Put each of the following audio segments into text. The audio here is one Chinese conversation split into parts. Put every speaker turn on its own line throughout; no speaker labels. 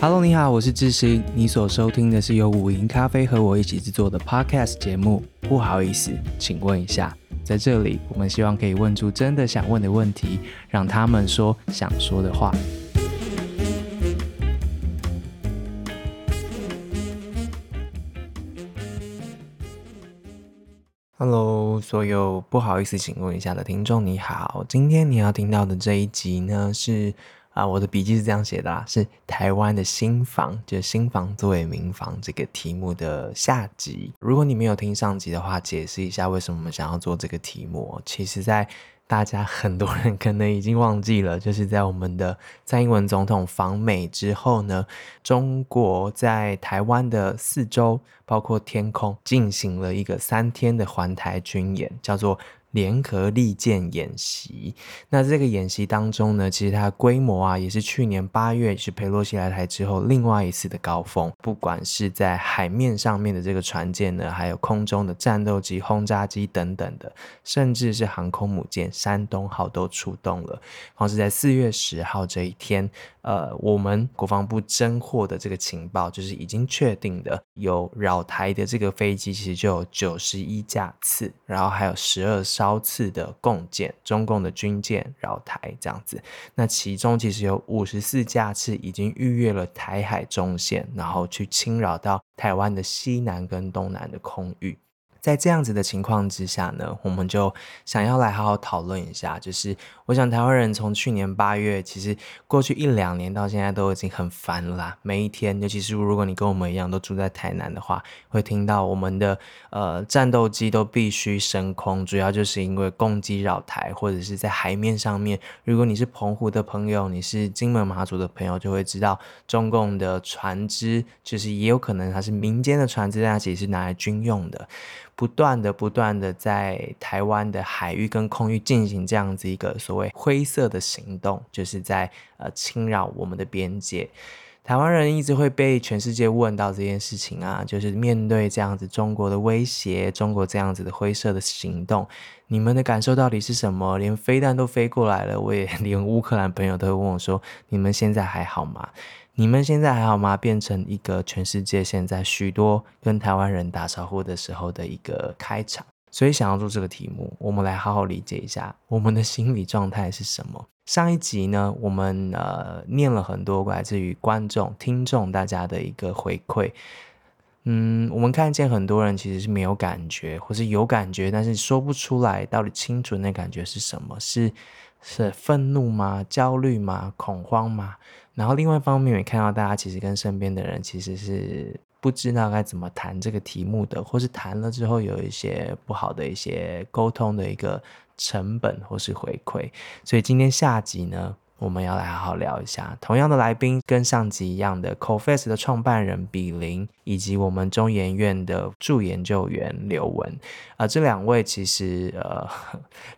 Hello，你好，我是智行。你所收听的是由五营咖啡和我一起制作的 Podcast 节目。不好意思，请问一下，在这里，我们希望可以问出真的想问的问题，让他们说想说的话。Hello，所有不好意思，请问一下的听众，你好。今天你要听到的这一集呢，是。啊，我的笔记是这样写的啦，是台湾的新房，就是新房作为民房这个题目的下集。如果你没有听上集的话，解释一下为什么我们想要做这个题目。其实，在大家很多人可能已经忘记了，就是在我们的蔡英文总统访美之后呢，中国在台湾的四周，包括天空，进行了一个三天的环台军演，叫做。联合利剑演习，那这个演习当中呢，其实它规模啊，也是去年八月是佩洛西来台之后另外一次的高峰。不管是在海面上面的这个船舰呢，还有空中的战斗机、轰炸机等等的，甚至是航空母舰山东号都出动了。光是在四月十号这一天，呃，我们国防部侦获的这个情报，就是已经确定的有扰台的这个飞机，其实就有九十一架次，然后还有十二。招次的共舰，中共的军舰绕台这样子，那其中其实有五十四架次已经逾越了台海中线，然后去侵扰到台湾的西南跟东南的空域。在这样子的情况之下呢，我们就想要来好好讨论一下。就是我想台湾人从去年八月，其实过去一两年到现在都已经很烦了啦。每一天，尤其是如果你跟我们一样都住在台南的话，会听到我们的呃战斗机都必须升空，主要就是因为攻击扰台，或者是在海面上面。如果你是澎湖的朋友，你是金门马祖的朋友，就会知道中共的船只，就是也有可能它是民间的船只，但它其实是拿来军用的。不断的、不断的在台湾的海域跟空域进行这样子一个所谓灰色的行动，就是在呃侵扰我们的边界。台湾人一直会被全世界问到这件事情啊，就是面对这样子中国的威胁，中国这样子的灰色的行动，你们的感受到底是什么？连飞弹都飞过来了，我也 连乌克兰朋友都会问我说：“你们现在还好吗？”你们现在还好吗？变成一个全世界现在许多跟台湾人打招呼的时候的一个开场，所以想要做这个题目，我们来好好理解一下我们的心理状态是什么。上一集呢，我们呃念了很多来自于观众、听众大家的一个回馈，嗯，我们看见很多人其实是没有感觉，或是有感觉，但是说不出来到底清楚那感觉是什么，是是愤怒吗？焦虑吗？恐慌吗？然后另外一方面，也看到大家其实跟身边的人其实是不知道该怎么谈这个题目的，或是谈了之后有一些不好的一些沟通的一个成本或是回馈。所以今天下集呢，我们要来好好聊一下，同样的来宾跟上集一样的 Cofast 的创办人比林，以及我们中研院的助研究员刘文，啊、这两位其实呃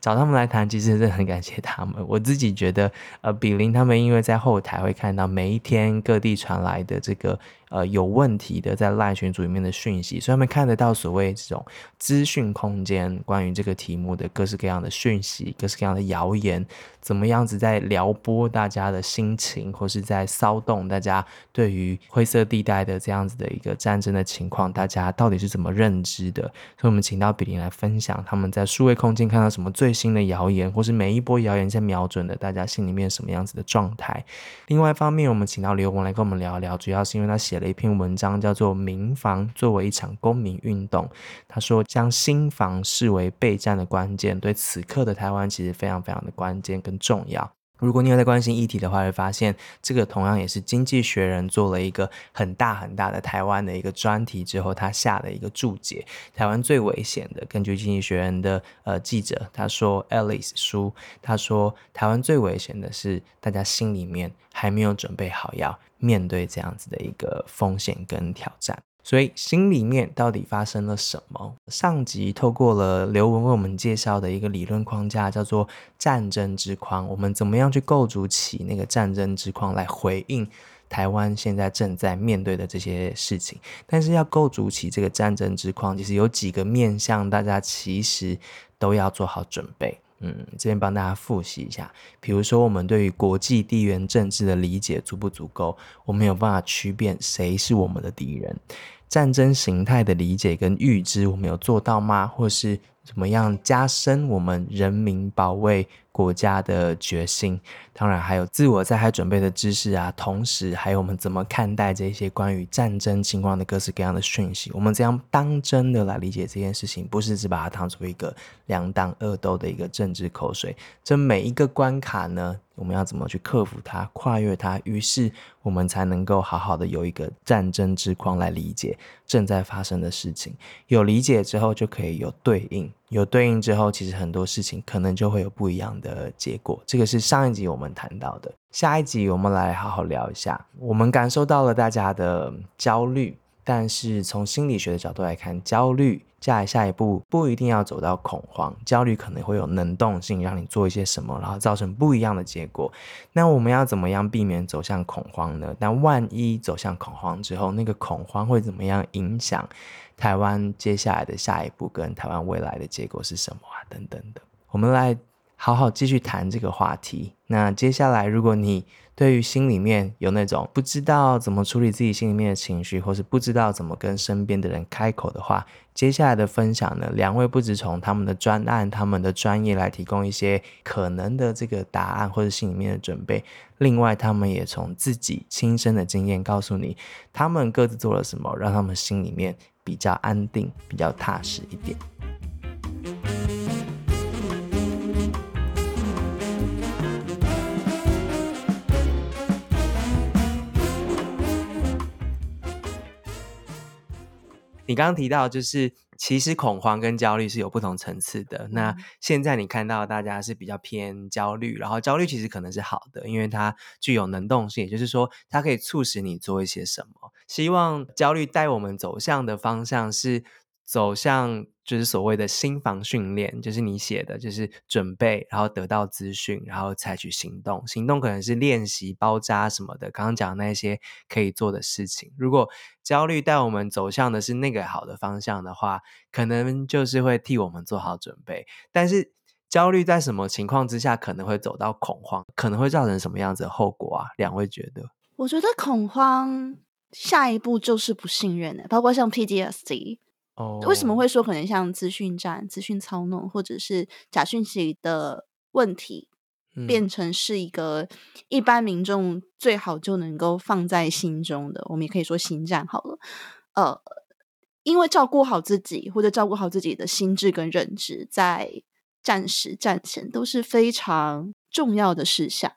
找他们来谈，其实是很感谢他们。我自己觉得，呃，比邻他们因为在后台会看到每一天各地传来的这个。呃，有问题的在赖群组里面的讯息，所以他们看得到所谓这种资讯空间关于这个题目的各式各样的讯息、各式各样的谣言，怎么样子在撩拨大家的心情，或是在骚动大家对于灰色地带的这样子的一个战争的情况，大家到底是怎么认知的？所以，我们请到比来分享他们在数位空间看到什么最新的谣言，或是每一波谣言在瞄准的大家心里面什么样子的状态。另外一方面，我们请到刘文来跟我们聊聊，主要是因为他写。了一篇文章叫做《民防作为一场公民运动》，他说将新房视为备战的关键，对此刻的台湾其实非常非常的关键跟重要。如果你有在关心议题的话，会发现这个同样也是《经济学人》做了一个很大很大的台湾的一个专题之后，他下了一个注解。台湾最危险的，根据《经济学人》的呃记者他说，Alice 书他说，台湾最危险的是大家心里面还没有准备好要面对这样子的一个风险跟挑战。所以心里面到底发生了什么？上集透过了刘文为我们介绍的一个理论框架，叫做战争之框。我们怎么样去构筑起那个战争之框，来回应台湾现在正在面对的这些事情？但是要构筑起这个战争之框，其实有几个面向，大家其实都要做好准备。嗯，这边帮大家复习一下，比如说我们对于国际地缘政治的理解足不足够？我们有办法区辨谁是我们的敌人？战争形态的理解跟预知，我们有做到吗？或是怎么样加深我们人民保卫国家的决心？当然还有自我灾害准备的知识啊，同时还有我们怎么看待这些关于战争情况的各式各样的讯息？我们怎样当真的来理解这件事情？不是只把它当做一个两党恶斗的一个政治口水。这每一个关卡呢，我们要怎么去克服它、跨越它？于是我们才能够好好的有一个战争之框来理解正在发生的事情。有理解之后，就可以有对应。有对应之后，其实很多事情可能就会有不一样的结果。这个是上一集我们谈到的，下一集我们来好好聊一下。我们感受到了大家的焦虑，但是从心理学的角度来看，焦虑下下一步不一定要走到恐慌，焦虑可能会有能动性，让你做一些什么，然后造成不一样的结果。那我们要怎么样避免走向恐慌呢？但万一走向恐慌之后，那个恐慌会怎么样影响？台湾接下来的下一步跟台湾未来的结果是什么啊？等等的，我们来好好继续谈这个话题。那接下来，如果你对于心里面有那种不知道怎么处理自己心里面的情绪，或是不知道怎么跟身边的人开口的话，接下来的分享呢，两位不只从他们的专案、他们的专业来提供一些可能的这个答案或者心里面的准备，另外他们也从自己亲身的经验告诉你，他们各自做了什么，让他们心里面。比较安定，比较踏实一点。你刚刚提到，就是其实恐慌跟焦虑是有不同层次的。那现在你看到大家是比较偏焦虑，然后焦虑其实可能是好的，因为它具有能动性，也就是说，它可以促使你做一些什么。希望焦虑带我们走向的方向是走向，就是所谓的心防训练，就是你写的，就是准备，然后得到资讯，然后采取行动。行动可能是练习包扎什么的，刚刚讲那些可以做的事情。如果焦虑带我们走向的是那个好的方向的话，可能就是会替我们做好准备。但是焦虑在什么情况之下可能会走到恐慌，可能会造成什么样子的后果啊？两位觉得？
我觉得恐慌。下一步就是不信任的，包括像 PTSD。哦，为什么会说可能像资讯战、资讯操弄，或者是假讯息的问题，嗯、变成是一个一般民众最好就能够放在心中的，我们也可以说心战好了。呃，因为照顾好自己或者照顾好自己的心智跟认知，在战时战前都是非常重要的事项。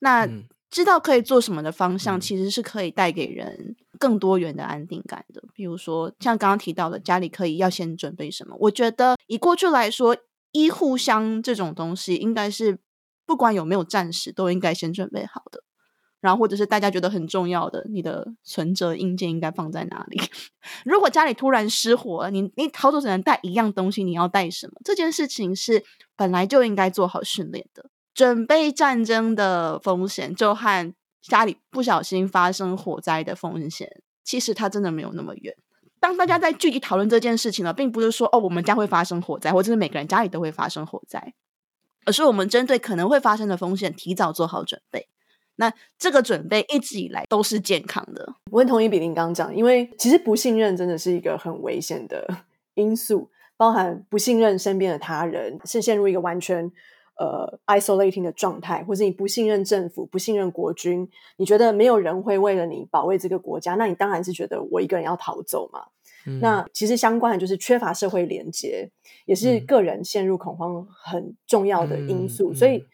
那。嗯知道可以做什么的方向，其实是可以带给人更多元的安定感的。比如说，像刚刚提到的，家里可以要先准备什么？我觉得以过去来说，医护箱这种东西，应该是不管有没有战时，都应该先准备好的。然后，或者是大家觉得很重要的，你的存折硬件应该放在哪里？如果家里突然失火了，你你逃走只能带一样东西，你要带什么？这件事情是本来就应该做好训练的。准备战争的风险，就和家里不小心发生火灾的风险，其实它真的没有那么远。当大家在具体讨论这件事情呢，并不是说哦，我们家会发生火灾，或者是每个人家里都会发生火灾，而是我们针对可能会发生的风险，提早做好准备。那这个准备一直以来都是健康的。
我很同意比林刚讲，因为其实不信任真的是一个很危险的 因素，包含不信任身边的他人，是陷入一个完全。呃，isolating 的状态，或是你不信任政府、不信任国军，你觉得没有人会为了你保卫这个国家，那你当然是觉得我一个人要逃走嘛。嗯、那其实相关的就是缺乏社会连接，也是个人陷入恐慌很重要的因素。嗯、所以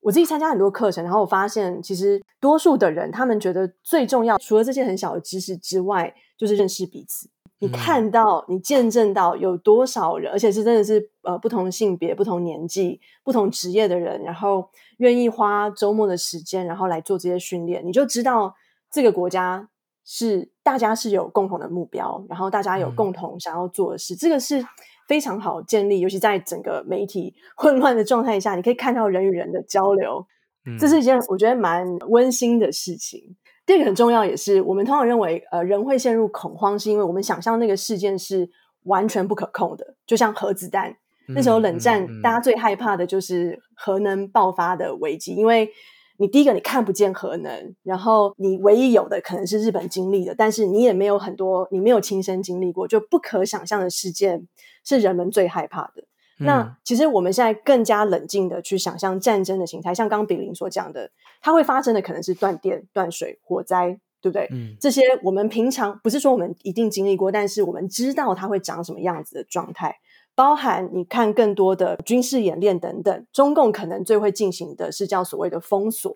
我自己参加很多课程，然后我发现，其实多数的人他们觉得最重要，除了这些很小的知识之外，就是认识彼此。你看到，你见证到有多少人，而且是真的是呃不同性别、不同年纪、不同职业的人，然后愿意花周末的时间，然后来做这些训练，你就知道这个国家是大家是有共同的目标，然后大家有共同想要做的事，嗯、这个是非常好建立，尤其在整个媒体 混乱的状态下，你可以看到人与人的交流，嗯、这是一件我觉得蛮温馨的事情。这个很重要，也是我们通常认为，呃，人会陷入恐慌，是因为我们想象那个事件是完全不可控的，就像核子弹，那时候冷战，嗯嗯嗯、大家最害怕的就是核能爆发的危机，因为你第一个你看不见核能，然后你唯一有的可能是日本经历的，但是你也没有很多，你没有亲身经历过，就不可想象的事件是人们最害怕的。嗯、那其实我们现在更加冷静的去想象战争的形态，像刚刚炳林所讲的，它会发生的可能是断电、断水、火灾。对不对？嗯，这些我们平常不是说我们一定经历过，但是我们知道它会长什么样子的状态，包含你看更多的军事演练等等。中共可能最会进行的是叫所谓的封锁，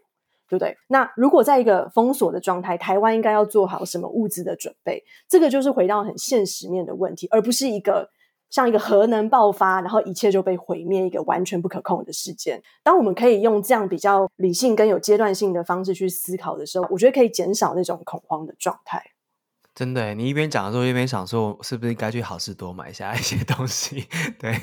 对不对？那如果在一个封锁的状态，台湾应该要做好什么物资的准备？这个就是回到很现实面的问题，而不是一个。像一个核能爆发，然后一切就被毁灭，一个完全不可控的事件。当我们可以用这样比较理性跟有阶段性的方式去思考的时候，我觉得可以减少那种恐慌的状态。
真的，你一边讲的时候，一边想说，是不是该去好事多买下一些东西？对，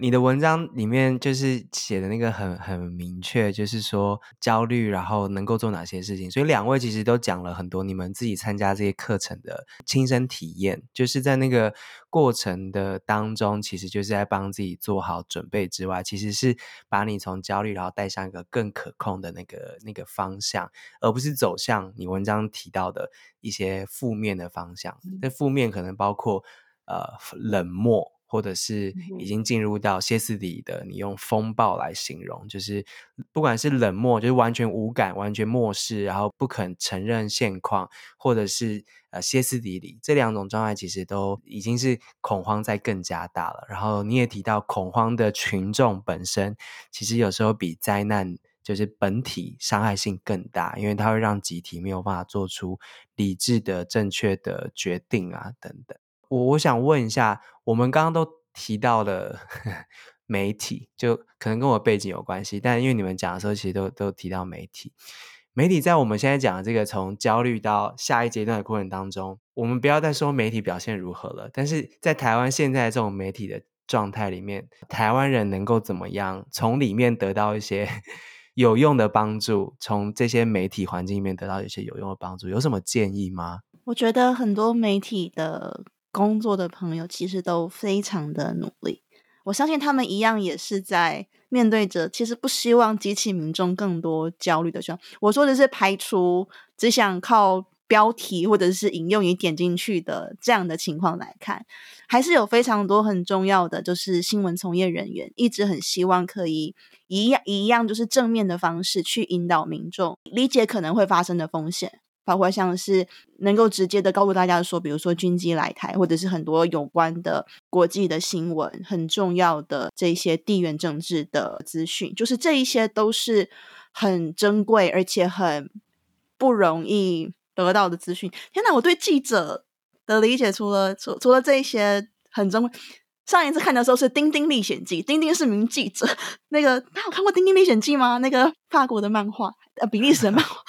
你的文章里面就是写的那个很很明确，就是说焦虑，然后能够做哪些事情。所以两位其实都讲了很多你们自己参加这些课程的亲身体验，就是在那个过程的当中，其实就是在帮自己做好准备之外，其实是把你从焦虑，然后带向一个更可控的那个那个方向，而不是走向你文章提到的一些负面的方向。那负面可能包括呃冷漠。或者是已经进入到歇斯底里的，你用风暴来形容，就是不管是冷漠，就是完全无感、完全漠视，然后不肯承认现况，或者是呃歇斯底里，这两种状态其实都已经是恐慌在更加大了。然后你也提到，恐慌的群众本身其实有时候比灾难就是本体伤害性更大，因为它会让集体没有办法做出理智的、正确的决定啊，等等。我我想问一下，我们刚刚都提到了 媒体，就可能跟我背景有关系，但因为你们讲的时候，其实都都提到媒体。媒体在我们现在讲的这个从焦虑到下一阶段的过程当中，我们不要再说媒体表现如何了，但是在台湾现在这种媒体的状态里面，台湾人能够怎么样从里面得到一些 有用的帮助？从这些媒体环境里面得到一些有用的帮助，有什么建议吗？
我觉得很多媒体的。工作的朋友其实都非常的努力，我相信他们一样也是在面对着其实不希望激起民众更多焦虑的时候。我说的是排除只想靠标题或者是引用你点进去的这样的情况来看，还是有非常多很重要的，就是新闻从业人员一直很希望可以一样一样，就是正面的方式去引导民众理解可能会发生的风险。包括像是能够直接的告诉大家说，比如说军机来台，或者是很多有关的国际的新闻，很重要的这些地缘政治的资讯，就是这一些都是很珍贵而且很不容易得到的资讯。天哪，我对记者的理解除了除除了这一些很珍贵，上一次看的时候是《丁丁历险记》，丁丁是名记者。那个他有看过《丁丁历险记》吗？那个法国的漫画，呃，比利时的漫画。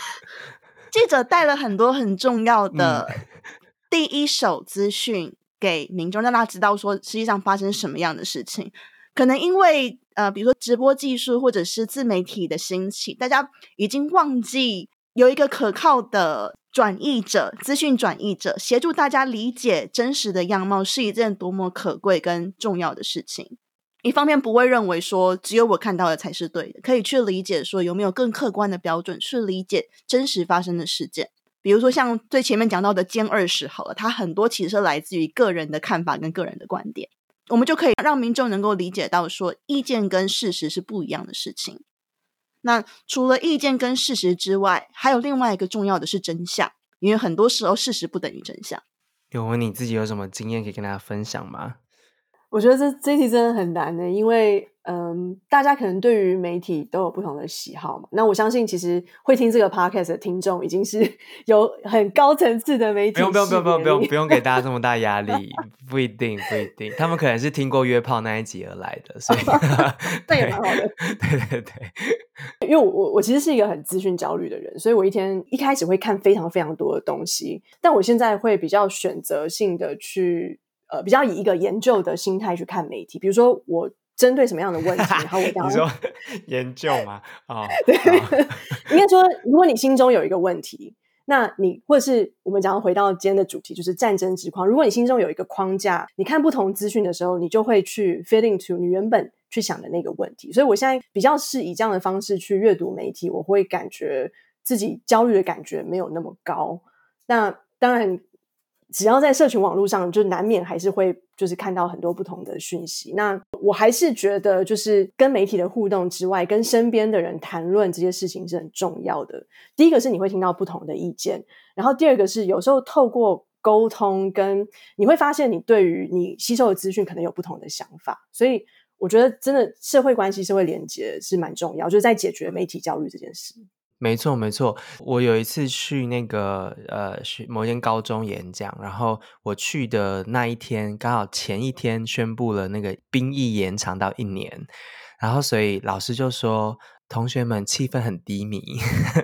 记者带了很多很重要的第一手资讯给民众，让大家知道说实际上发生什么样的事情。可能因为呃，比如说直播技术或者是自媒体的兴起，大家已经忘记有一个可靠的转译者、资讯转译者，协助大家理解真实的样貌，是一件多么可贵跟重要的事情。一方面不会认为说只有我看到的才是对的，可以去理解说有没有更客观的标准去理解真实发生的事件。比如说像最前面讲到的歼二十好了，它很多其实来自于个人的看法跟个人的观点，我们就可以让民众能够理解到说意见跟事实是不一样的事情。那除了意见跟事实之外，还有另外一个重要的是真相，因为很多时候事实不等于真相。
有问你自己有什么经验可以跟大家分享吗？
我觉得这这题真的很难的，因为嗯，大家可能对于媒体都有不同的喜好嘛。那我相信，其实会听这个 podcast 的听众已经是 有很高层次的媒体。
不用不用不用不用不用不用给大家这么大压力，不一定不一定，他们可能是听过约炮那一集而来的，所以
那也蛮好的。
对对对，
因为我我其实是一个很资讯焦虑的人，所以我一天一开始会看非常非常多的东西，但我现在会比较选择性的去。呃，比较以一个研究的心态去看媒体，比如说我针对什么样的问题，然后我当
你说研究吗？啊、哦，
对，应该说，如果你心中有一个问题，那你或者是我们讲回到今天的主题，就是战争之框。如果你心中有一个框架，你看不同资讯的时候，你就会去 fit into 你原本去想的那个问题。所以我现在比较是以这样的方式去阅读媒体，我会感觉自己焦虑的感觉没有那么高。那当然。只要在社群网络上，就难免还是会就是看到很多不同的讯息。那我还是觉得，就是跟媒体的互动之外，跟身边的人谈论这些事情是很重要的。第一个是你会听到不同的意见，然后第二个是有时候透过沟通，跟你会发现你对于你吸收的资讯可能有不同的想法。所以我觉得，真的社会关系、社会连接是蛮重要，就是在解决媒体焦虑这件事。
没错，没错。我有一次去那个呃，某间高中演讲，然后我去的那一天，刚好前一天宣布了那个兵役延长到一年，然后所以老师就说，同学们气氛很低迷，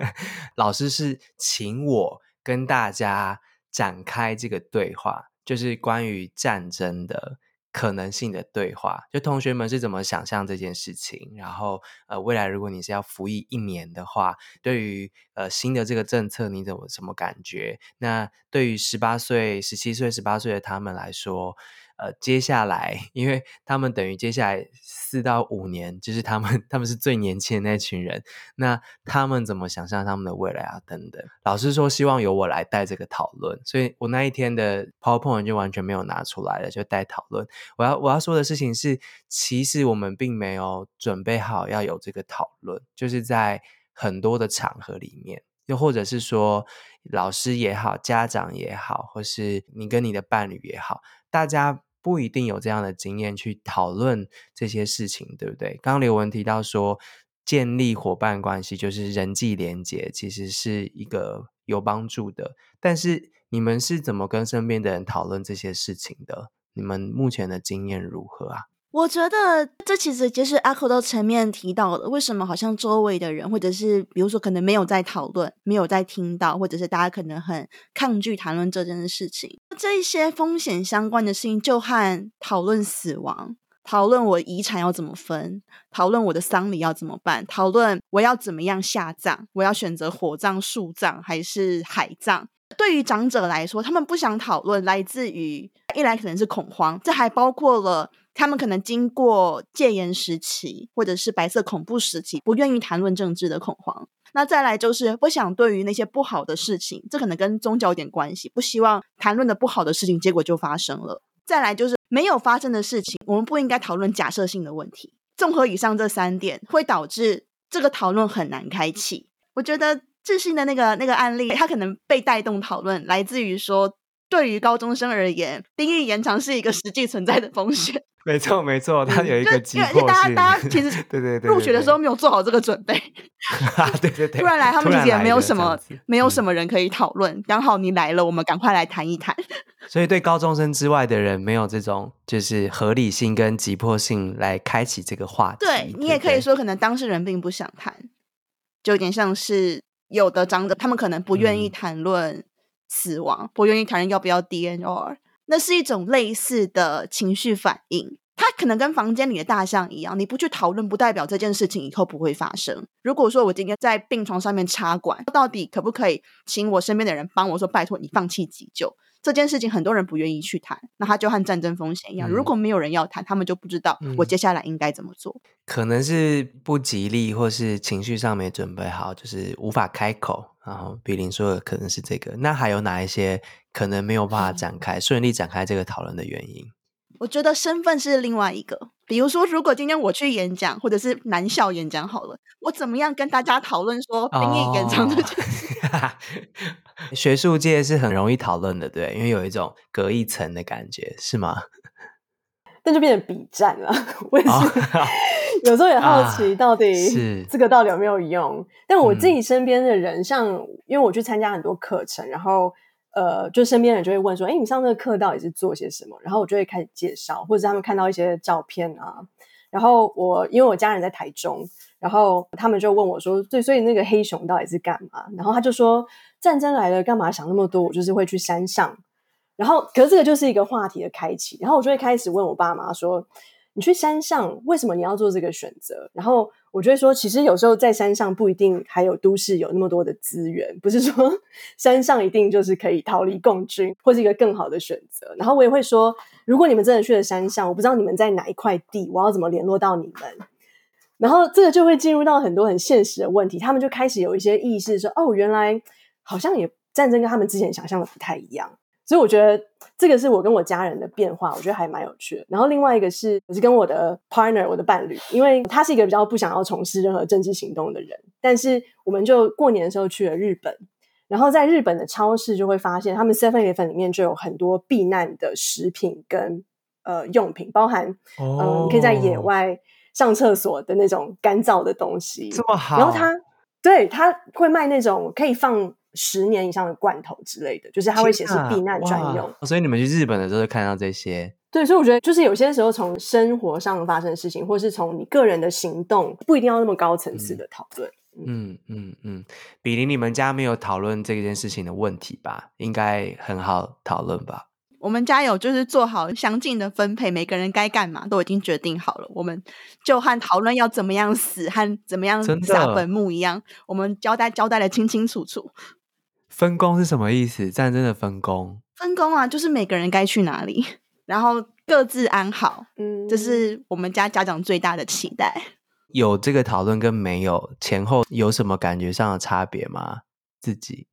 老师是请我跟大家展开这个对话，就是关于战争的。可能性的对话，就同学们是怎么想象这件事情？然后，呃，未来如果你是要服役一年的话，对于呃新的这个政策，你怎么什么感觉？那对于十八岁、十七岁、十八岁的他们来说，呃，接下来，因为他们等于接下来四到五年，就是他们他们是最年轻的那群人，那他们怎么想象他们的未来啊？等等，老师说希望由我来带这个讨论，所以我那一天的 PowerPoint 就完全没有拿出来了，就带讨论。我要我要说的事情是，其实我们并没有准备好要有这个讨论，就是在很多的场合里面，又或者是说老师也好，家长也好，或是你跟你的伴侣也好。大家不一定有这样的经验去讨论这些事情，对不对？刚刘文提到说，建立伙伴关系就是人际连接，其实是一个有帮助的。但是你们是怎么跟身边的人讨论这些事情的？你们目前的经验如何啊？
我觉得这其实就是阿口都前面提到的，为什么好像周围的人，或者是比如说可能没有在讨论，没有在听到，或者是大家可能很抗拒谈论这件事情。这一些风险相关的事情，就和讨论死亡、讨论我遗产要怎么分、讨论我的丧礼要怎么办、讨论我要怎么样下葬，我要选择火葬、树葬还是海葬。对于长者来说，他们不想讨论，来自于一来可能是恐慌，这还包括了。他们可能经过戒严时期，或者是白色恐怖时期，不愿意谈论政治的恐慌。那再来就是不想对于那些不好的事情，这可能跟宗教有点关系，不希望谈论的不好的事情，结果就发生了。再来就是没有发生的事情，我们不应该讨论假设性的问题。综合以上这三点，会导致这个讨论很难开启。我觉得智信的那个那个案例，它可能被带动讨论，来自于说，对于高中生而言，兵役延长是一个实际存在的风险。
没错，没错，他有一个急迫性。
大家，大家其实 对对对，入学的时候没有做好这个准备。
对对对，
突然来，他们其实也没有什么，没有什么人可以讨论。刚好你来了，我们赶快来谈一谈。
所以，对高中生之外的人，没有这种就是合理性跟急迫性来开启这个话题。
对，你也可以说，可能当事人并不想谈，就有点像是有的长者，他们可能不愿意谈论死亡，不愿意谈论要不要 DNR。那是一种类似的情绪反应，它可能跟房间里的大象一样，你不去讨论，不代表这件事情以后不会发生。如果说我今天在病床上面插管，到底可不可以请我身边的人帮我说，拜托你放弃急救这件事情，很多人不愿意去谈。那它就和战争风险一样，如果没有人要谈，他们就不知道我接下来应该怎么做。
嗯，可能是不吉利，或是情绪上没准备好，就是无法开口。然后比林说的可能是这个，那还有哪一些可能没有办法展开、嗯、顺利展开这个讨论的原因？
我觉得身份是另外一个。比如说，如果今天我去演讲，或者是男校演讲好了，我怎么样跟大家讨论说兵役延长这件事？
哦、学术界是很容易讨论的，对，因为有一种隔一层的感觉，是吗？
那就变成比战了。为什么？有时候也好奇，到底是这个到底有没有用？啊、但我自己身边的人，嗯、像因为我去参加很多课程，然后呃，就身边人就会问说：“哎，你上这个课到底是做些什么？”然后我就会开始介绍，或者他们看到一些照片啊。然后我因为我家人在台中，然后他们就问我说：“对，所以那个黑熊到底是干嘛？”然后他就说：“战争来了，干嘛想那么多？我就是会去山上。”然后，可是这个就是一个话题的开启。然后我就会开始问我爸妈说。你去山上，为什么你要做这个选择？然后我就会说，其实有时候在山上不一定还有都市有那么多的资源，不是说 山上一定就是可以逃离共军或是一个更好的选择。然后我也会说，如果你们真的去了山上，我不知道你们在哪一块地，我要怎么联络到你们？然后这个就会进入到很多很现实的问题，他们就开始有一些意识说，哦，原来好像也战争跟他们之前想象的不太一样。所以我觉得这个是我跟我家人的变化，我觉得还蛮有趣的。然后另外一个是，我是跟我的 partner，我的伴侣，因为他是一个比较不想要从事任何政治行动的人，但是我们就过年的时候去了日本，然后在日本的超市就会发现，他们 Seven Eleven 里面就有很多避难的食品跟呃用品，包含嗯、呃 oh. 可以在野外上厕所的那种干燥的东西，
这么好。
然后他对他会卖那种可以放。十年以上的罐头之类的，就是它会显示避难专用。
所以你们去日本的时候就看到这些。
对，所以我觉得就是有些时候从生活上发生的事情，或是从你个人的行动，不一定要那么高层次的讨论。
嗯嗯嗯，比邻，你们家没有讨论这件事情的问题吧？应该很好讨论吧？
我们家有，就是做好详尽的分配，每个人该干嘛都已经决定好了。我们就和讨论要怎么样死和怎么样撒坟墓一样，我们交代交代的清清楚楚。
分工是什么意思？战争的分工？
分工啊，就是每个人该去哪里，然后各自安好。嗯，这是我们家家长最大的期待。
有这个讨论跟没有前后有什么感觉上的差别吗？自己，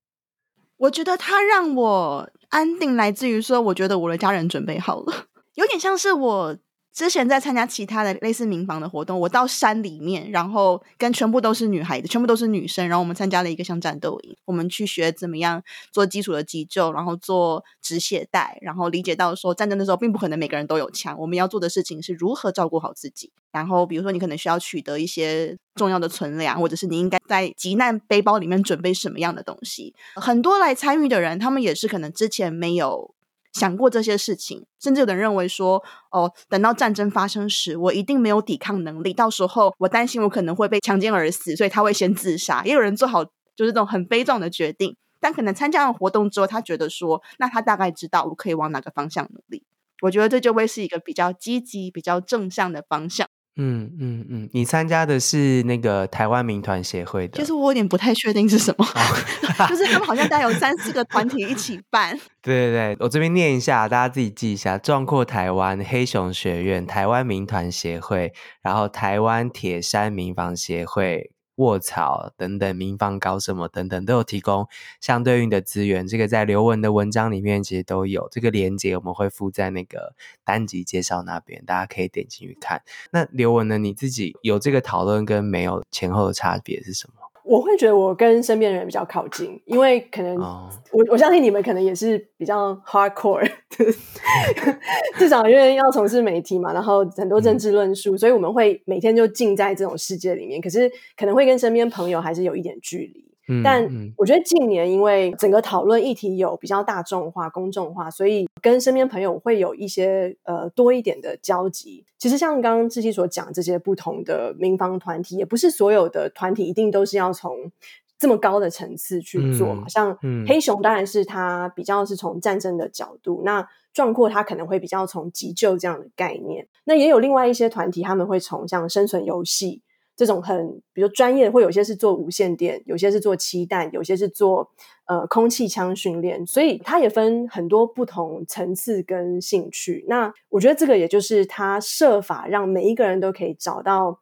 我觉得他让我安定，来自于说，我觉得我的家人准备好了，有点像是我。之前在参加其他的类似民防的活动，我到山里面，然后跟全部都是女孩子，全部都是女生，然后我们参加了一个像战斗营，我们去学怎么样做基础的急救，然后做止血带，然后理解到说战争的时候并不可能每个人都有枪，我们要做的事情是如何照顾好自己。然后比如说你可能需要取得一些重要的存粮，或者是你应该在急难背包里面准备什么样的东西。很多来参与的人，他们也是可能之前没有。想过这些事情，甚至有人认为说，哦，等到战争发生时，我一定没有抵抗能力，到时候我担心我可能会被强奸而死，所以他会先自杀。也有人做好就是这种很悲壮的决定，但可能参加了活动之后，他觉得说，那他大概知道我可以往哪个方向努力。我觉得这就会是一个比较积极、比较正向的方向。
嗯嗯嗯，你参加的是那个台湾民团协会的，
就是我有点不太确定是什么，就是他们好像大概有三四个团体一起办。
对对对，我这边念一下，大家自己记一下：壮阔台湾黑熊学院、台湾民团协会，然后台湾铁山民防协会。卧槽等等，民防搞什么等等，都有提供相对应的资源。这个在刘文的文章里面其实都有这个连接，我们会附在那个单集介绍那边，大家可以点进去看。那刘文呢，你自己有这个讨论跟没有前后的差别是什么？
我会觉得我跟身边的人比较靠近，因为可能我我相信你们可能也是比较 hardcore，至少因为要从事媒体嘛，然后很多政治论述，嗯，所以我们会每天就浸在这种世界里面。可是可能会跟身边朋友还是有一点距离。但我觉得近年因为整个讨论议题有比较大众化、公众化，所以跟身边朋友会有一些呃多一点的交集。其实像刚刚志熙所讲这些不同的民防团体，也不是所有的团体一定都是要从这么高的层次去做嘛。像黑熊当然是它比较是从战争的角度，那壮阔它可能会比较从急救这样的概念。那也有另外一些团体，他们会从像生存游戏。这种很，比如专业，会有些是做无线电，有些是做气弹，有些是做呃空气枪训练，所以它也分很多不同层次跟兴趣。那我觉得这个也就是他设法让每一个人都可以找到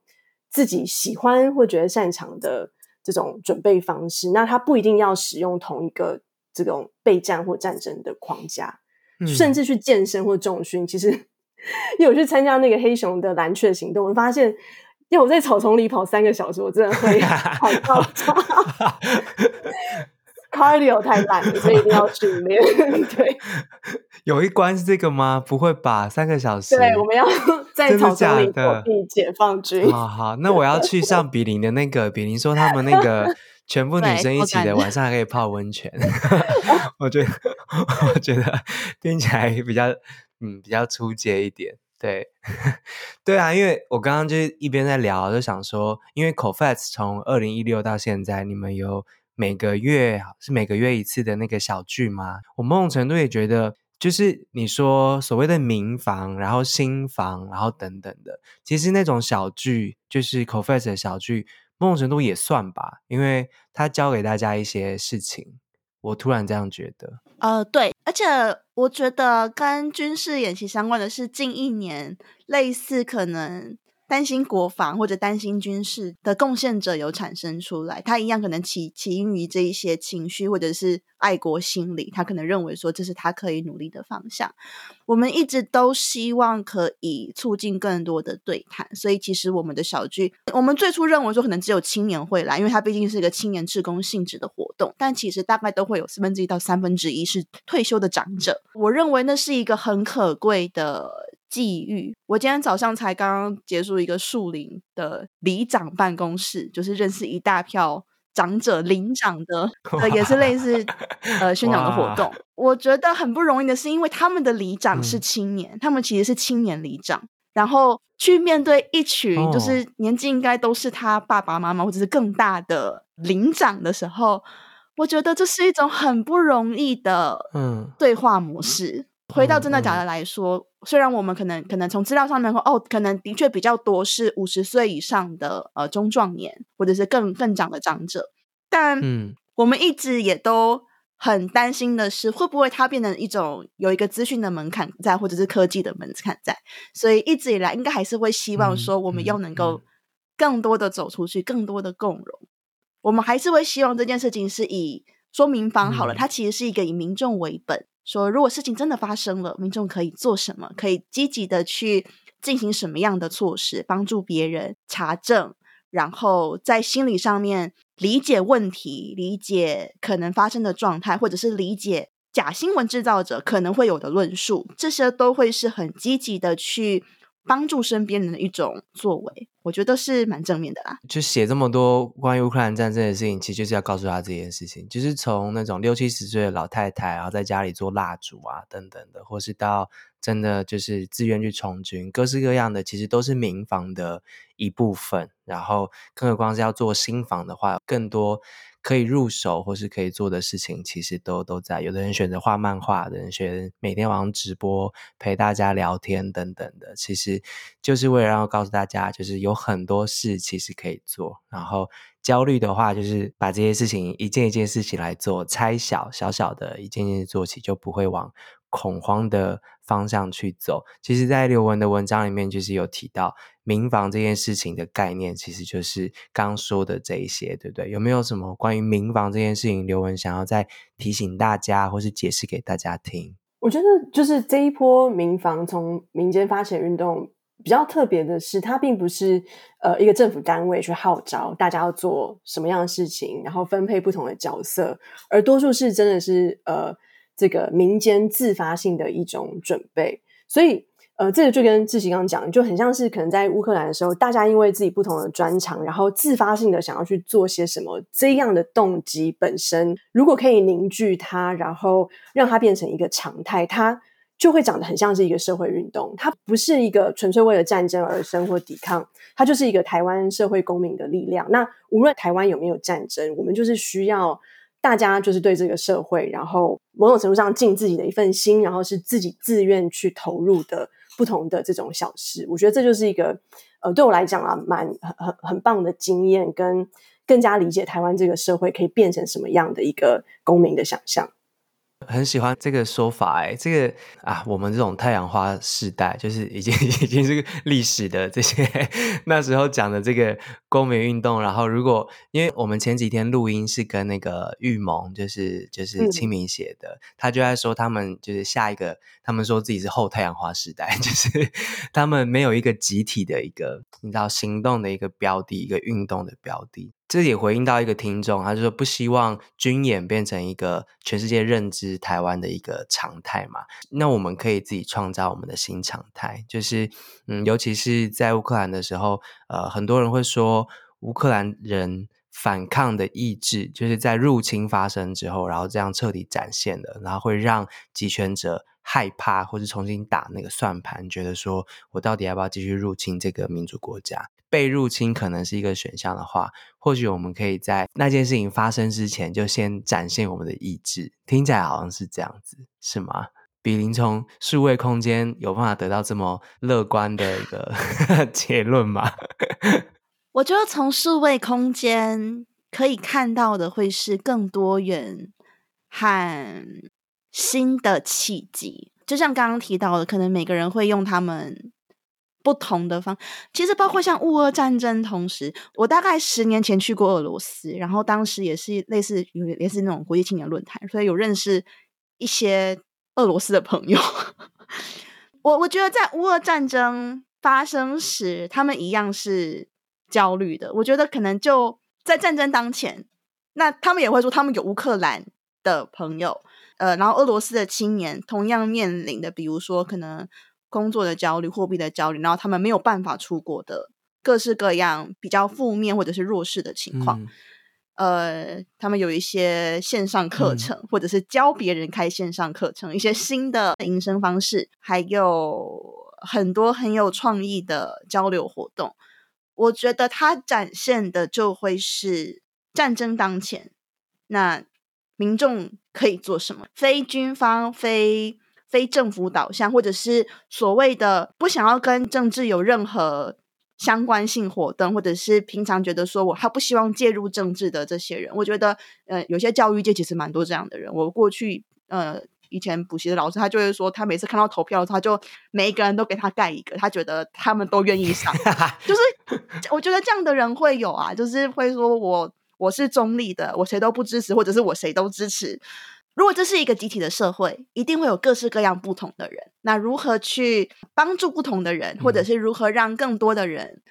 自己喜欢或觉得擅长的这种准备方式。那他不一定要使用同一个这种备战或战争的框架，嗯、甚至去健身或重训。其实，因为我去参加那个黑熊的蓝雀行动，我发现。要我在草丛里跑三个小时，我真的会 跑到 cardio 太烂了，所以一定要训练。对，
有一关是这个吗？不会吧，三个小时？
对，我们要在草丛里躲避解放军。
好好，那我要去上比邻的那个，比邻说他们那个全部女生一起的，晚上还可以泡温泉。我觉得，我觉得听起来比较，嗯，比较出街一点。对，对啊，因为我刚刚就一边在聊，就想说，因为 COVAX 从二零一六到现在，你们有每个月是每个月一次的那个小聚吗？我某种程度也觉得，就是你说所谓的民房，然后新房，然后等等的，其实那种小聚，就是 COFEX 的小聚，某种程度也算吧，因为他教给大家一些事情。我突然这样觉得。
呃，对，而且我觉得跟军事演习相关的是，近一年类似可能。担心国防或者担心军事的贡献者有产生出来，他一样可能起起因于这一些情绪或者是爱国心理，他可能认为说这是他可以努力的方向。我们一直都希望可以促进更多的对谈，所以其实我们的小聚，我们最初认为说可能只有青年会来，因为它毕竟是一个青年志工性质的活动，但其实大概都会有四分之一到三分之一是退休的长者。我认为那是一个很可贵的。际遇，我今天早上才刚刚结束一个树林的里长办公室，就是认识一大票长者领长的，呃，也是类似呃宣讲的活动。我觉得很不容易的是，因为他们的里长是青年，嗯、他们其实是青年里长，然后去面对一群就是年纪应该都是他爸爸妈妈或者是更大的领长的时候，我觉得这是一种很不容易的嗯对话模式。嗯回到真的假的来说，嗯嗯、虽然我们可能可能从资料上面说，哦，可能的确比较多是五十岁以上的呃中壮年，或者是更更长的长者，但嗯，我们一直也都很担心的是，会不会它变成一种有一个资讯的门槛在，或者是科技的门槛在，所以一直以来应该还是会希望说，我们要能够更多的走出去，更多的共融，我们还是会希望这件事情是以说明方好了，嗯、它其实是一个以民众为本。说，如果事情真的发生了，民众可以做什么？可以积极的去进行什么样的措施，帮助别人查证，然后在心理上面理解问题，理解可能发生的状态，或者是理解假新闻制造者可能会有的论述，这些都会是很积极的去。帮助身边人的一种作为，我觉得是蛮正面的啦。
就写这么多关于乌克兰战争的事情，其实就是要告诉他这件事情，就是从那种六七十岁的老太太，然后在家里做蜡烛啊等等的，或是到真的就是自愿去从军，各式各样的，其实都是民防的一部分。然后，更何况是要做新防的话，更多。可以入手或是可以做的事情，其实都都在。有的人选择画漫画，的人选每天晚上直播陪大家聊天等等的，其实就是为了让告诉大家，就是有很多事其实可以做。然后焦虑的话，就是把这些事情一件一件事情来做，拆小小小的一件件做起，就不会往恐慌的方向去走。其实，在刘文的文章里面，就是有提到民防这件事情的概念，其实就是刚说的这一些，对不对？有没有什么关于民防这件事情，刘文想要再提醒大家，或是解释给大家听？
我觉得，就是这一波民防从民间发起的运动，比较特别的是，它并不是呃一个政府单位去号召大家要做什么样的事情，然后分配不同的角色，而多数是真的是呃。这个民间自发性的一种准备，所以呃，这个就跟志奇刚刚讲，就很像是可能在乌克兰的时候，大家因为自己不同的专长，然后自发性的想要去做些什么，这样的动机本身，如果可以凝聚它，然后让它变成一个常态，它就会长得很像是一个社会运动。它不是一个纯粹为了战争而生或抵抗，它就是一个台湾社会公民的力量。那无论台湾有没有战争，我们就是需要。大家就是对这个社会，然后某种程度上尽自己的一份心，然后是自己自愿去投入的不同的这种小事，我觉得这就是一个呃，对我来讲啊，蛮很很很棒的经验，跟更加理解台湾这个社会可以变成什么样的一个公民的想象。
很喜欢这个说法，哎，这个啊，我们这种太阳花世代，就是已经 已经是历史的这些 那时候讲的这个公民运动。然后，如果因为我们前几天录音是跟那个玉萌，就是就是清明写的，嗯、他就在说他们就是下一个，他们说自己是后太阳花时代，就是他们没有一个集体的一个你知道行动的一个标的，一个运动的标的。这也回应到一个听众，他就说不希望军演变成一个全世界认知台湾的一个常态嘛。那我们可以自己创造我们的新常态，就是嗯，尤其是在乌克兰的时候，呃，很多人会说乌克兰人反抗的意志，就是在入侵发生之后，然后这样彻底展现的，然后会让集权者害怕，或是重新打那个算盘，觉得说我到底要不要继续入侵这个民主国家？被入侵可能是一个选项的话，或许我们可以在那件事情发生之前就先展现我们的意志。听起来好像是这样子，是吗？比邻从数位空间有办法得到这么乐观的一个 结论吗？
我觉得从数位空间可以看到的会是更多元和新的契机，就像刚刚提到的，可能每个人会用他们不同的方。其实包括像乌俄战争，同时我大概十年前去过俄罗斯，然后当时也是类似有类似那种国际青年论坛，所以有认识一些俄罗斯的朋友。我我觉得在乌俄战争发生时，他们一样是。焦虑的，我觉得可能就在战争当前，那他们也会说他们有乌克兰的朋友，呃，然后俄罗斯的青年同样面临的，比如说可能工作的焦虑、货币的焦虑，然后他们没有办法出国的各式各样比较负面或者是弱势的情况，嗯、呃，他们有一些线上课程，嗯、或者是教别人开线上课程，一些新的营生方式，还有很多很有创意的交流活动。我觉得它展现的就会是战争当前，那民众可以做什么？非军方、非非政府导向，或者是所谓的不想要跟政治有任何相关性活动，或者是平常觉得说我还不希望介入政治的这些人，我觉得，呃，有些教育界其实蛮多这样的人。我过去，呃。以前补习的老师，他就会说，他每次看到投票的时候，他就每一个人都给他盖一个，他觉得他们都愿意上。就是我觉得这样的人会有啊，就是会说我我是中立的，我谁都不支持，或者是我谁都支持。如果这是一个集体的社会，一定会有各式各样不同的人。那如何去帮助不同的人，或者是如何让更多的人？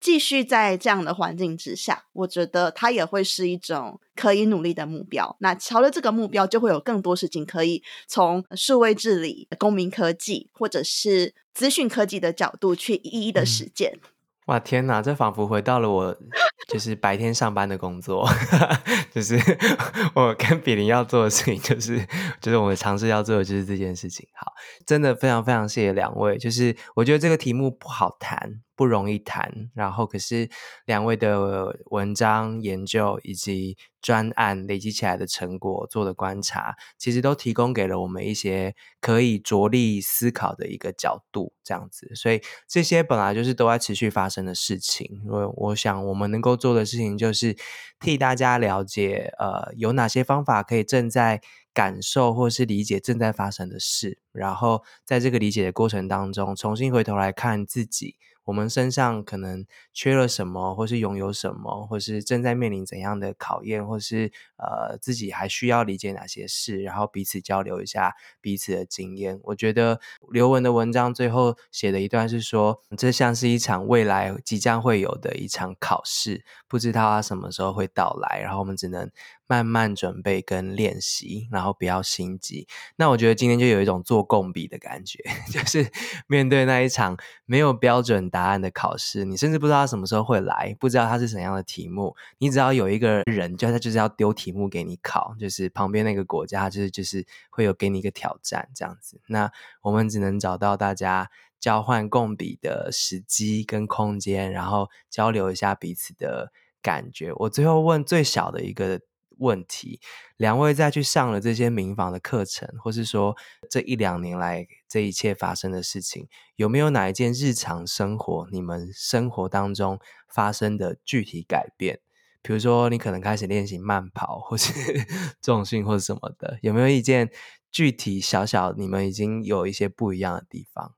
继续在这样的环境之下，我觉得它也会是一种可以努力的目标。那朝着这个目标，就会有更多事情可以从数位治理、公民科技或者是资讯科技的角度去一一的实践。嗯
哇天哪，这仿佛回到了我 就是白天上班的工作，就是 我跟比林要做的事情，就是就是我们尝试要做的就是这件事情。好，真的非常非常谢谢两位，就是我觉得这个题目不好谈，不容易谈，然后可是两位的文章研究以及。专案累积起来的成果做的观察，其实都提供给了我们一些可以着力思考的一个角度，这样子。所以这些本来就是都在持续发生的事情。因为我想我们能够做的事情，就是替大家了解，呃，有哪些方法可以正在感受或是理解正在发生的事，然后在这个理解的过程当中，重新回头来看自己。我们身上可能缺了什么，或是拥有什么，或是正在面临怎样的考验，或是呃自己还需要理解哪些事，然后彼此交流一下彼此的经验。我觉得刘文的文章最后写的一段是说，这像是一场未来即将会有的一场考试，不知道它什么时候会到来，然后我们只能。慢慢准备跟练习，然后不要心急。那我觉得今天就有一种做共笔的感觉，就是面对那一场没有标准答案的考试，你甚至不知道他什么时候会来，不知道他是怎样的题目。你只要有一个人，就他就是要丢题目给你考，就是旁边那个国家，就是就是会有给你一个挑战这样子。那我们只能找到大家交换共笔的时机跟空间，然后交流一下彼此的感觉。我最后问最小的一个。问题，两位再去上了这些民房的课程，或是说这一两年来这一切发生的事情，有没有哪一件日常生活你们生活当中发生的具体改变？比如说，你可能开始练习慢跑，或是 重训，或者什么的，有没有一件具体小小你们已经有一些不一样的地方，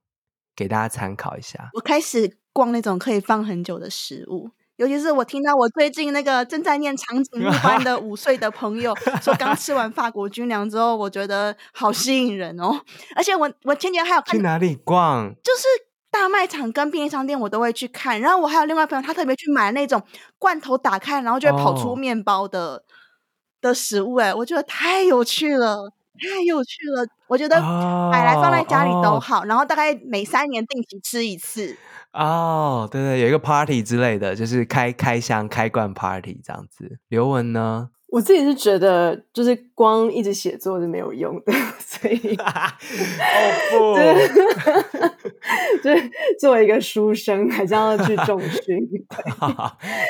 给大家参考一下？
我开始逛那种可以放很久的食物。尤其是我听到我最近那个正在念长颈鹿班的 五岁的朋友说，刚吃完法国军粮之后，我觉得好吸引人哦。而且我我前几天还有看
去哪里逛，
就是大卖场跟便利商店我都会去看。然后我还有另外一朋友，他特别去买那种罐头打开然后就会跑出面包的、哦、的食物，哎，我觉得太有趣了，太有趣了。我觉得买来放在家里都好，哦、然后大概每三年定期吃一次。
哦，对对，有一个 party 之类的，就是开开箱、开罐 party 这样子。刘文呢？
我自己是觉得，就是光一直写作是没有用的，所以 哦不，就是 作为一个书生，还是要去重训，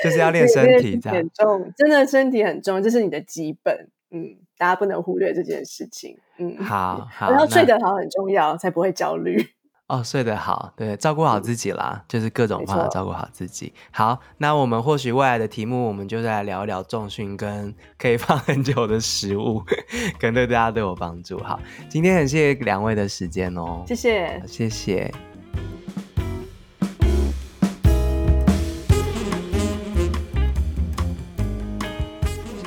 就是要练身体，这样
很重，真的身体很重，这是你的基本。嗯，大家不能忽略这件事情。嗯，
好，好，
然后睡得好很重要，才不会焦虑。
哦，睡得好，对，照顾好自己啦，嗯、就是各种方法照顾好自己。好，那我们或许未来的题目，我们就再来聊一聊重训跟可以放很久的食物，可能对大家都有帮助。好，今天很谢谢两位的时间哦，
谢谢，
谢谢。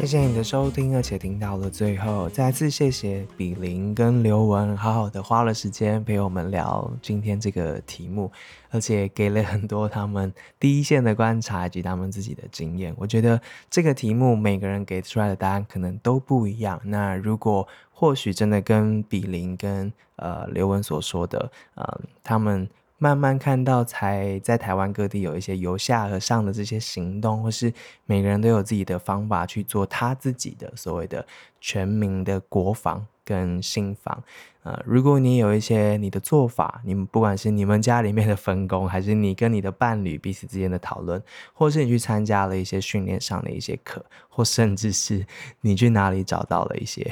谢谢你的收听，而且听到了最后，再次谢谢比林跟刘文，好好的花了时间陪我们聊今天这个题目，而且给了很多他们第一线的观察以及他们自己的经验。我觉得这个题目每个人给出来的答案可能都不一样。那如果或许真的跟比林跟呃刘文所说的，呃，他们。慢慢看到，才在台湾各地有一些由下而上的这些行动，或是每个人都有自己的方法去做他自己的所谓的全民的国防跟心防。呃，如果你有一些你的做法，你们不管是你们家里面的分工，还是你跟你的伴侣彼此之间的讨论，或是你去参加了一些训练上的一些课，或甚至是你去哪里找到了一些。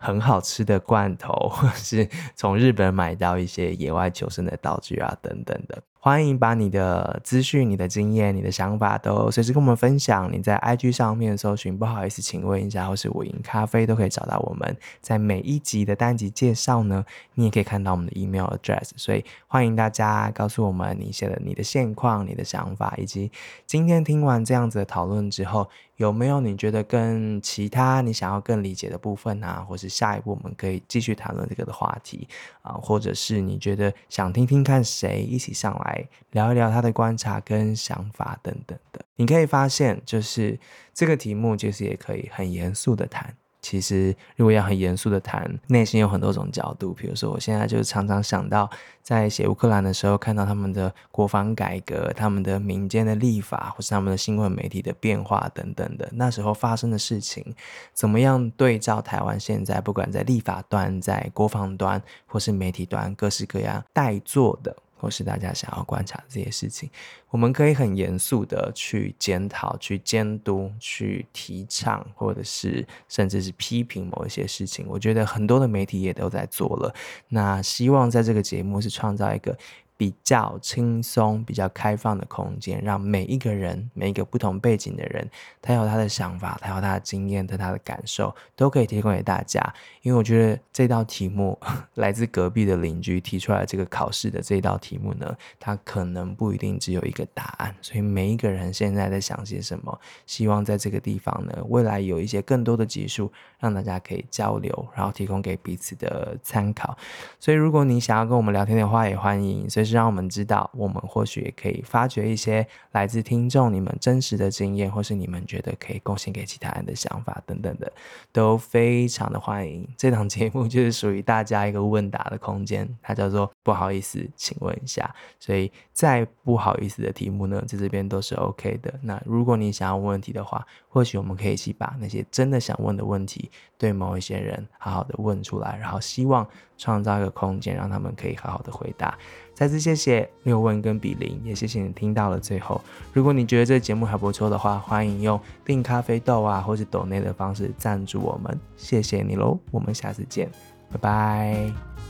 很好吃的罐头，或是从日本买到一些野外求生的道具啊，等等的。欢迎把你的资讯、你的经验、你的想法都随时跟我们分享。你在 IG 上面搜寻，不好意思，请问一下，或是我赢咖啡都可以找到我们。在每一集的单集介绍呢，你也可以看到我们的 email address。所以欢迎大家告诉我们你写的你的现况、你的想法，以及今天听完这样子的讨论之后，有没有你觉得跟其他你想要更理解的部分啊，或是下一步我们可以继续谈论这个的话题啊，或者是你觉得想听听看谁一起上来。聊一聊他的观察跟想法等等的，你可以发现，就是这个题目其实也可以很严肃的谈。其实如果要很严肃的谈，内心有很多种角度。比如说，我现在就常常想到，在写乌克兰的时候，看到他们的国防改革、他们的民间的立法，或是他们的新闻媒体的变化等等的，那时候发生的事情，怎么样对照台湾现在，不管在立法端、在国防端，或是媒体端，各式各样待做的。或是大家想要观察这些事情，我们可以很严肃的去检讨、去监督、去提倡，或者是甚至是批评某一些事情。我觉得很多的媒体也都在做了。那希望在这个节目是创造一个。比较轻松、比较开放的空间，让每一个人、每一个不同背景的人，他有他的想法，他有他的经验，他他的感受，都可以提供给大家。因为我觉得这道题目 来自隔壁的邻居提出来这个考试的这道题目呢，他可能不一定只有一个答案。所以每一个人现在在想些什么，希望在这个地方呢，未来有一些更多的技术，让大家可以交流，然后提供给彼此的参考。所以如果你想要跟我们聊天的话，也欢迎随时。让我们知道，我们或许也可以发掘一些来自听众你们真实的经验，或是你们觉得可以贡献给其他人的想法等等的，都非常的欢迎。这档节目就是属于大家一个问答的空间，它叫做“不好意思，请问一下”。所以再不好意思的题目呢，在这边都是 OK 的。那如果你想要问问题的话，或许我们可以一起把那些真的想问的问题，对某一些人好好的问出来，然后希望创造一个空间，让他们可以好好的回答。再次谢谢六问跟比邻，也谢谢你听到了最后。如果你觉得这个节目还不错的话，欢迎用订咖啡豆啊，或是抖内的方式赞助我们，谢谢你喽。我们下次见，拜拜。